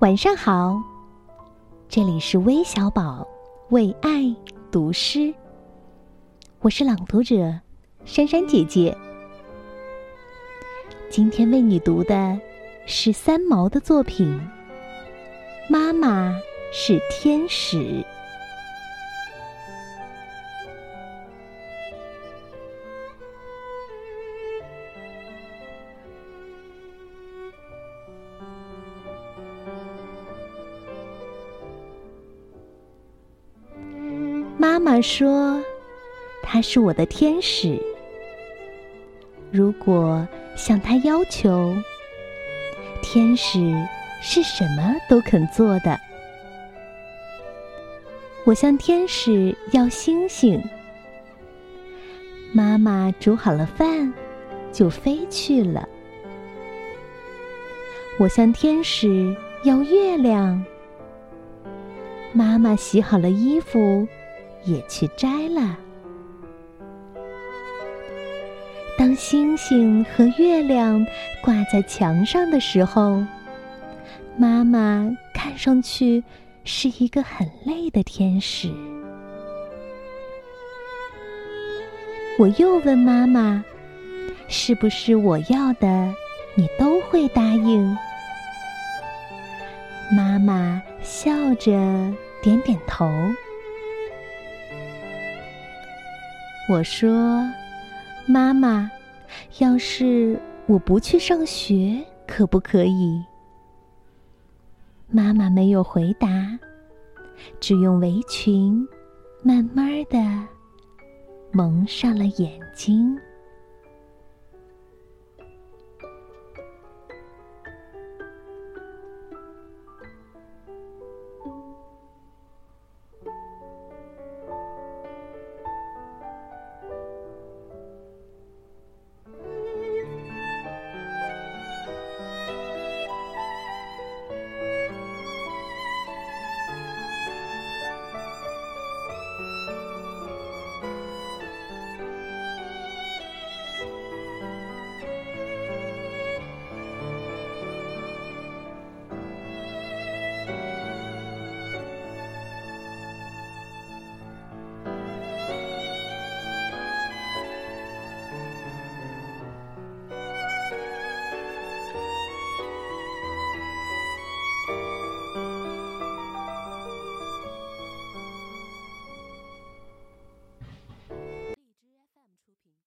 晚上好，这里是微小宝为爱读诗，我是朗读者珊珊姐姐。今天为你读的是三毛的作品《妈妈是天使》。妈妈说：“他是我的天使。如果向他要求，天使是什么都肯做的。我向天使要星星，妈妈煮好了饭，就飞去了。我向天使要月亮，妈妈洗好了衣服。”也去摘了。当星星和月亮挂在墙上的时候，妈妈看上去是一个很累的天使。我又问妈妈：“是不是我要的，你都会答应？”妈妈笑着点点头。我说：“妈妈，要是我不去上学，可不可以？”妈妈没有回答，只用围裙慢慢的蒙上了眼睛。